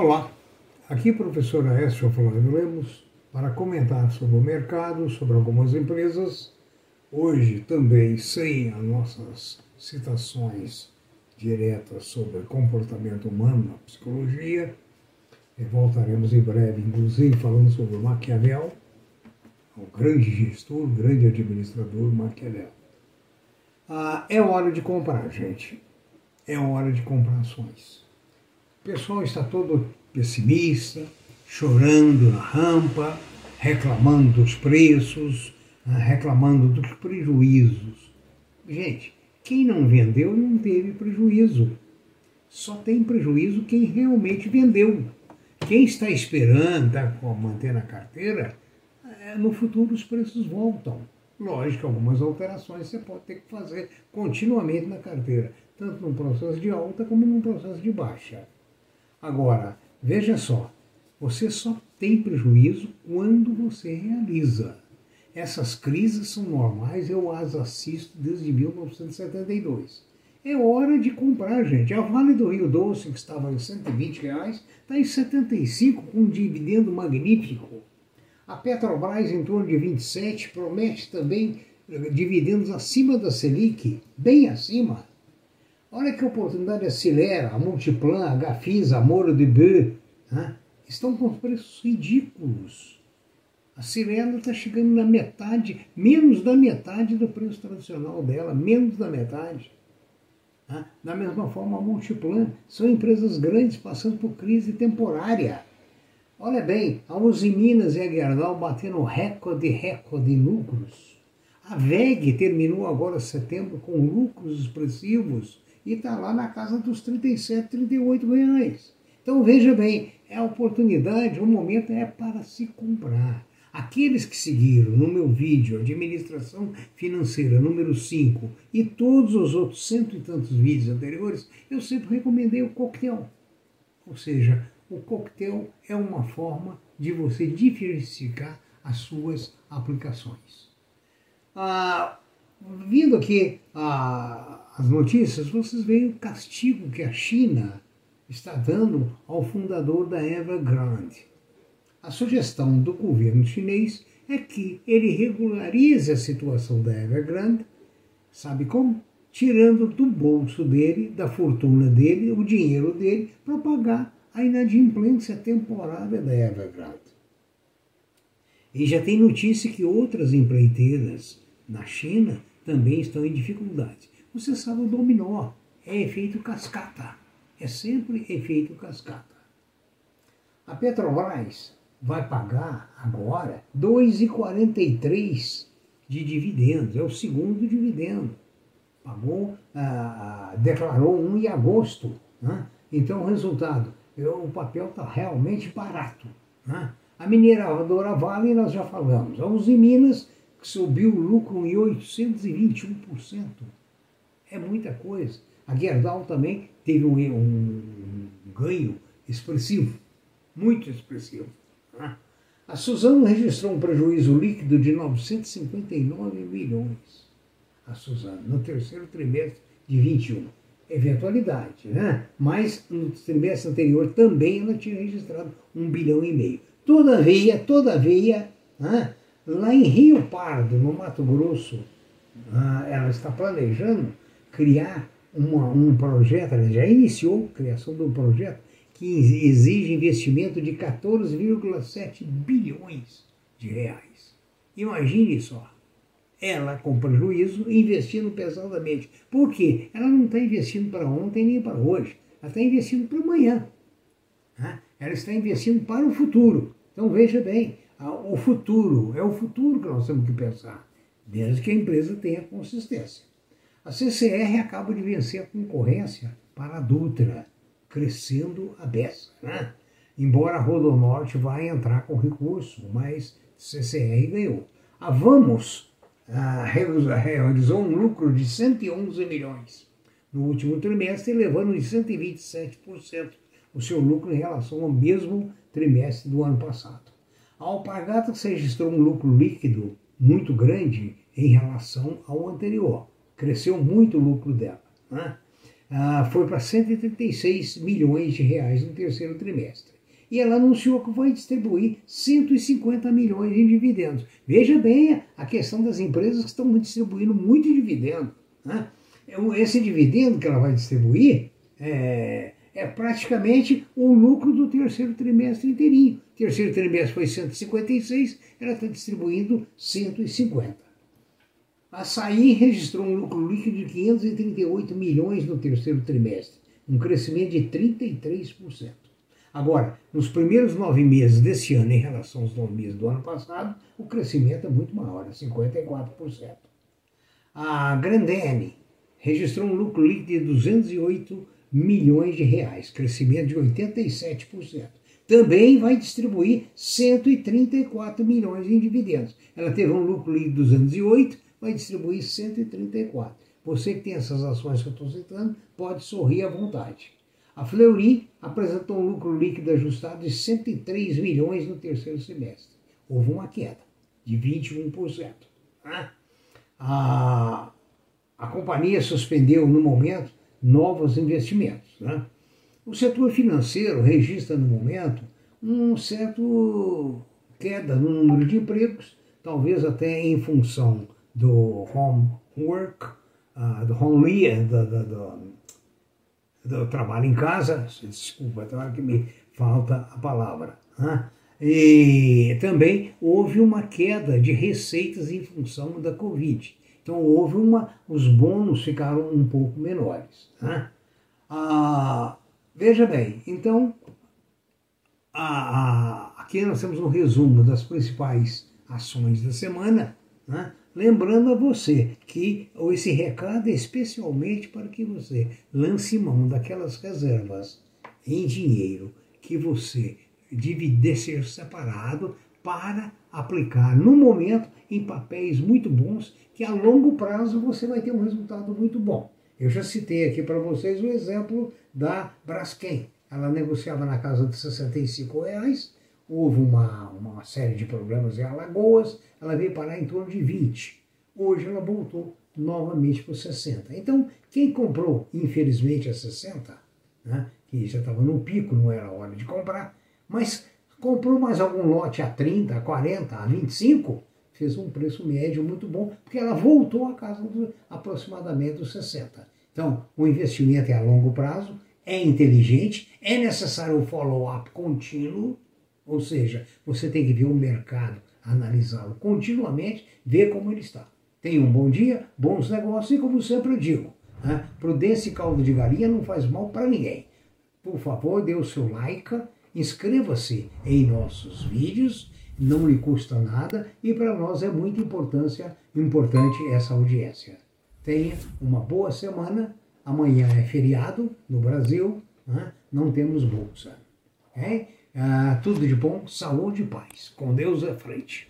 Olá, aqui professor Aécio Flávio Lemos para comentar sobre o mercado, sobre algumas empresas. Hoje também sem as nossas citações diretas sobre comportamento humano na psicologia. E voltaremos em breve, inclusive, falando sobre Maquiavel, o grande gestor, o grande administrador Maquiavel. Ah, é hora de comprar, gente. É hora de comprar ações. O pessoal está todo pessimista, chorando na rampa, reclamando dos preços, ah, reclamando dos prejuízos. Gente, quem não vendeu não teve prejuízo. Só tem prejuízo quem realmente vendeu. Quem está esperando, está mantendo a carteira, é, no futuro os preços voltam. Lógico, algumas alterações você pode ter que fazer continuamente na carteira, tanto num processo de alta como num processo de baixa. Agora, veja só, você só tem prejuízo quando você realiza. Essas crises são normais, eu as assisto desde 1972. É hora de comprar, gente. A Vale do Rio Doce, que estava em 120 reais, está em 75 com um dividendo magnífico. A Petrobras, em torno de 27, promete também eh, dividendos acima da Selic, bem acima. Olha que oportunidade a Cilera, a Multiplan, a Gafisa, a Moro de Beu, né? estão com preços ridículos. A Cirela está chegando na metade, menos da metade do preço tradicional dela, menos da metade. Né? Da mesma forma, a Multiplan são empresas grandes passando por crise temporária. Olha bem, a Uzi Minas e a Gerdau batendo recorde recorde em lucros. A VEG terminou agora setembro com lucros expressivos e está lá na casa dos 37, 38 reais. Então veja bem, é a oportunidade, o momento é para se comprar. Aqueles que seguiram no meu vídeo Administração Financeira número 5 e todos os outros cento e tantos vídeos anteriores, eu sempre recomendei o coquetel. Ou seja, o coquetel é uma forma de você diversificar as suas aplicações. Ah, vindo aqui ah, as notícias, vocês veem o castigo que a China está dando ao fundador da Evergrande. A sugestão do governo chinês é que ele regularize a situação da Evergrande, sabe como? Tirando do bolso dele, da fortuna dele, o dinheiro dele para pagar a inadimplência temporária da Evergrande. E já tem notícia que outras empreiteiras na China também estão em dificuldades. Você sabe o dominó, é efeito cascata. É sempre efeito cascata. A Petrobras vai pagar agora 2,43 de dividendos, é o segundo dividendo. Pagou, ah, declarou um em agosto. Né? Então, o resultado, o papel está realmente barato. Né? A mineradora Vale, nós já falamos. A Uzi Minas, subiu o lucro em 821%. É muita coisa. A Gerdau também teve um, um, ganho expressivo, muito expressivo. Né? A Suzano registrou um prejuízo líquido de 959 milhões. A Suzano, no terceiro trimestre de 21 eventualidade, né? Mas no trimestre anterior também ela tinha registrado um bilhão e meio. Todavia, todavia, né? Lá em Rio Pardo, no Mato Grosso, ah, ela está planejando criar uma, um projeto, ela já iniciou a criação de um projeto que exige investimento de 14,7 bilhões de reais. Imagine só ela com prejuízo, investindo pesadamente. Por quê? Ela não está investindo para ontem nem para hoje. Ela está investindo para amanhã. Né? Ela está investindo para o futuro. Então veja bem, o futuro, é o futuro que nós temos que pensar, desde que a empresa tenha consistência. A CCR acaba de vencer a concorrência para a Dutra, crescendo a beça. Né? Embora a Rodonorte vá entrar com recurso, mas CCR ganhou. A Vamos ah, realizou um lucro de 111 milhões no último trimestre, elevando em 127% o seu lucro em relação ao mesmo trimestre do ano passado. A Alpargatas registrou um lucro líquido muito grande em relação ao anterior. Cresceu muito o lucro dela. Né? ah, foi para 136 milhões de reais no terceiro trimestre. E ela anunciou que vai distribuir 150 milhões em dividendos. Veja bem a questão das empresas que estão distribuindo muito dividendo. Né? Esse dividendo que ela vai distribuir é, é praticamente o lucro do terceiro trimestre inteirinho. Terceiro trimestre foi 156, ela está distribuindo 150. A Açaí registrou um lucro líquido de 538 milhões no terceiro trimestre, um crescimento de 33%. Agora, nos primeiros nove meses desse ano, em relação aos nove meses do ano passado, o crescimento é muito maior, é 54%. A Grandene registrou um lucro líquido de 208 milhões de reais, crescimento de 87%. Também vai distribuir 134 milhões em dividendos. Ela teve um lucro líquido de 208, vai distribuir 134. Você que tem essas ações que eu estou citando, pode sorrir à vontade. A Fleury apresentou um lucro líquido ajustado de 103 milhões no terceiro semestre. Houve uma queda de 21%. Né? A, a companhia suspendeu, no momento, novos investimentos. Né? O setor financeiro registra, no momento, um certo queda no número de empregos, talvez até em função do homework, uh, do home do, do, do, do, trabalho em casa, desculpa, é que me falta a palavra. Né? E também houve uma queda de receitas em função da Covid. Então houve uma, os bônus ficaram um pouco menores. Né? Ah, veja bem, então a, a, aqui nós temos um resumo das principais ações da semana, né? lembrando a você que esse recado é especialmente para que você lance mão daquelas reservas em dinheiro que você deve ser separado para aplicar no momento em papéis muito bons que a longo prazo você vai ter um resultado muito bom. Eu já citei aqui para vocês o exemplo da Braskem. Ela negociava na casa de 65 reais, houve uma, uma série de problemas em Alagoas, ela veio parar em torno de 20. Hoje ela voltou novamente para 60. Então, quem comprou, infelizmente, a 60, né, que já estava no pico, não era hora de comprar, mas comprou mais algum lote a 30, a 40, a 25, fez um preço médio muito bom, porque ela voltou a casa do, aproximadamente dos 60. Então, o investimento é a longo prazo, é inteligente, é necessário o follow-up contínuo, ou seja, você tem que ver o mercado, analisá-lo continuamente, ver como ele está. Tenha um bom dia, bons negócios e, como sempre eu digo, né, prudência e caldo de galinha não faz mal para ninguém. Por favor, dê o seu like, inscreva-se em nossos vídeos não lhe custa nada e para nós é muito importância, importante essa audiência. Tenha uma boa semana. Amanhã é feriado no Brasil, né? não temos bolsa. É? Ah, tudo de bom, saúde e paz. Com Deus à frente.